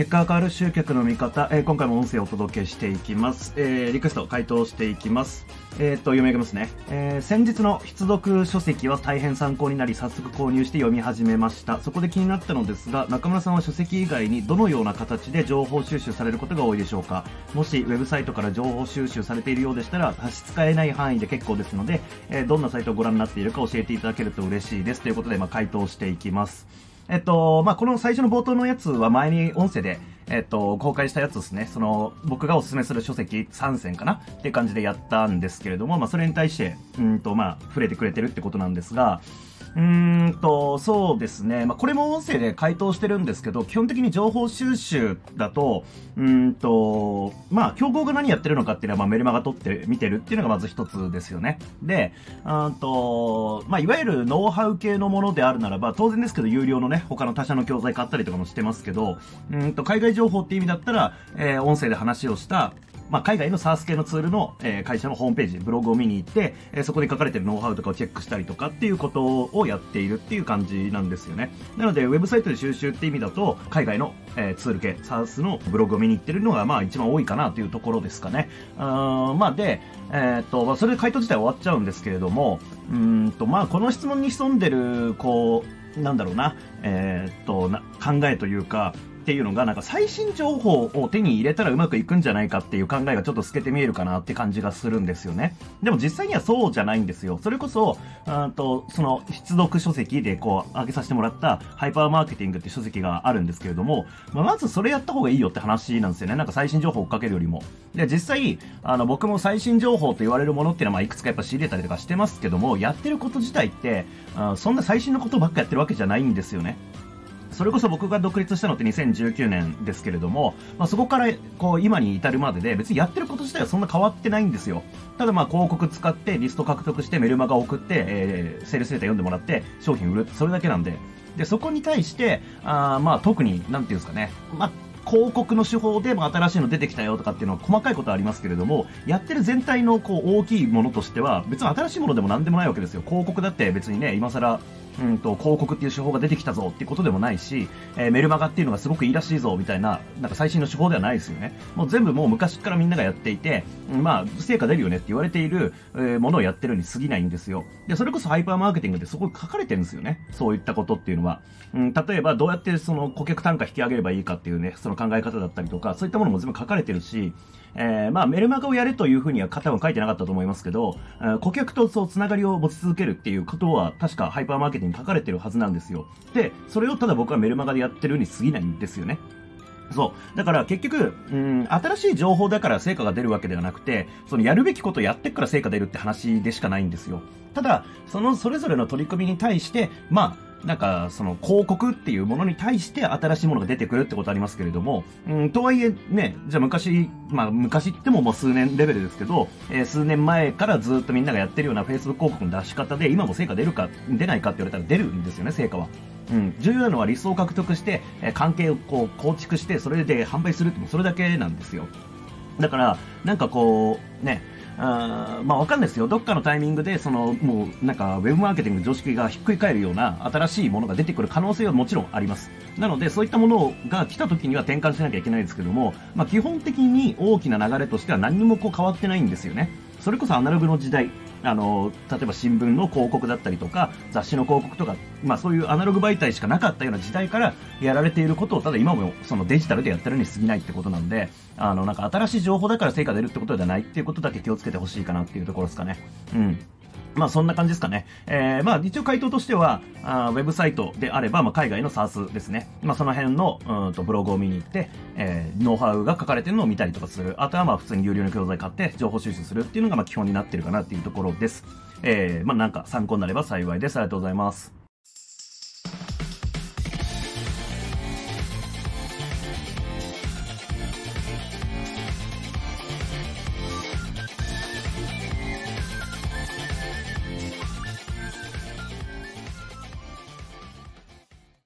結果が変わる集客の見方、えー、今回も音声をお届けしていきます。えー、リクエスト回答していきます。えー、っと、読み上げますね。えー、先日の必読書籍は大変参考になり、早速購入して読み始めました。そこで気になったのですが、中村さんは書籍以外にどのような形で情報収集されることが多いでしょうかもし、ウェブサイトから情報収集されているようでしたら、差し支えない範囲で結構ですので、え、どんなサイトをご覧になっているか教えていただけると嬉しいです。ということで、まあ、回答していきます。えっと、まあ、この最初の冒頭のやつは前に音声で、えっと、公開したやつですね。その、僕がおすすめする書籍3選かな？っていう感じでやったんですけれども、まあ、それに対して、うんと、まあ、触れてくれてるってことなんですが、うんと、そうですね。まあ、これも音声で回答してるんですけど、基本的に情報収集だと、うんと、まあ、競合が何やってるのかっていうのは、まあ、メルマガ取って見てるっていうのがまず一つですよね。で、うんと、まあ、いわゆるノウハウ系のものであるならば、当然ですけど、有料のね、他の他社の教材買ったりとかもしてますけど、うんと、海外情報っていう意味だったら、えー、音声で話をした、まあ、海外の SARS 系のツールの、えー、会社のホームページ、ブログを見に行って、えー、そこで書かれてるノウハウとかをチェックしたりとかっていうことをやっているっていう感じなんですよね。なので、ウェブサイトで収集って意味だと、海外の、えー、ツール系、SARS のブログを見に行ってるのが、まあ、一番多いかなというところですかね。あまあ、で、え、っと、まあ、それで回答自体終わっちゃうんですけれども、うんと、まあ、この質問に潜んでる、こう、なんだろうな、え、っとな、考えというか、っていうのが、なんか最新情報を手に入れたらうまくいくんじゃないかっていう考えがちょっと透けて見えるかなって感じがするんですよね。でも実際にはそうじゃないんですよ。それこそ、うんと、その必読書籍でこう、上げさせてもらったハイパーマーケティングって書籍があるんですけれども、まあ、まずそれやった方がいいよって話なんですよね。なんか最新情報を追っかけるよりも。で、実際、あの、僕も最新情報と言われるものっていうのは、まあ、いくつかやっぱ仕入れたりとかしてますけども、やってること自体って、あそんな最新のことばっかやってるわけじゃないんですよね。それこそ僕が独立したのって2019年ですけれども、まあ、そこからこう今に至るまでで別にやってること自体はそんな変わってないんですよ。ただまあ広告使ってリスト獲得してメルマガ送って、えー、セールスデータ読んでもらって商品売るそれだけなんで。で、そこに対して、あまあ特に、なんていうんですかね、まあ広告の手法でも新しいの出てきたよとかっていうのは細かいことはありますけれども、やってる全体のこう大きいものとしては、別に新しいものでも何でもないわけですよ。広告だって別にね、今更うんと、広告っていう手法が出てきたぞっていうことでもないし、えー、メルマガっていうのがすごくいいらしいぞみたいな、なんか最新の手法ではないですよね。もう全部もう昔からみんながやっていて、まあ、成果出るよねって言われている、えー、ものをやってるに過ぎないんですよ。で、それこそハイパーマーケティングでそこに書かれてるんですよね。そういったことっていうのは。うん、例えばどうやってその顧客単価引き上げればいいかっていうね、その考え方だったりとか、そういったものも全部書かれてるし、えー、まあ、メルマガをやれというふうには多分書いてなかったと思いますけど、えー、顧客とそうつながりを持ち続けるっていうことは確かハイパーマーケティングに書かれてるはずなんですよ。で、それをただ僕はメルマガでやってるに過ぎないんですよね。そう。だから結局、うん、新しい情報だから成果が出るわけではなくて、そのやるべきことをやってから成果出るって話でしかないんですよ。ただ、そのそれぞれの取り組みに対して、まあ、なんか、その広告っていうものに対して新しいものが出てくるってことありますけれども、うん、とはいえね、じゃあ昔、まあ昔ってももう数年レベルですけど、えー、数年前からずっとみんながやってるような Facebook 広告の出し方で今も成果出るか、出ないかって言われたら出るんですよね、成果は。うん、重要なのはリストを獲得して、えー、関係をこう構築して、それで販売するってもそれだけなんですよ。だから、なんかこう、ね、あまあわかんないですよ。どっかのタイミングで、その、もう、なんか、ウェブマーケティング常識がひっくり返るような新しいものが出てくる可能性はもちろんあります。なので、そういったものが来た時には転換しなきゃいけないですけども、まあ基本的に大きな流れとしては何にもこう変わってないんですよね。それこそアナログの時代、あの、例えば新聞の広告だったりとか、雑誌の広告とか、まあそういうアナログ媒体しかなかったような時代からやられていることを、ただ今もそのデジタルでやってるに過ぎないってことなんで、あの、なんか新しい情報だから成果出るってことではないっていうことだけ気をつけてほしいかなっていうところですかね。うん。まあそんな感じですかね。えー、まあ一応回答としては、あウェブサイトであれば、まあ海外の SARS ですね。まあその辺の、うんとブログを見に行って、えー、ノウハウが書かれてるのを見たりとかする。あとはまあ普通に有料の教材買って情報収集するっていうのがまあ基本になってるかなっていうところです。えー、まあなんか参考になれば幸いです。ありがとうございます。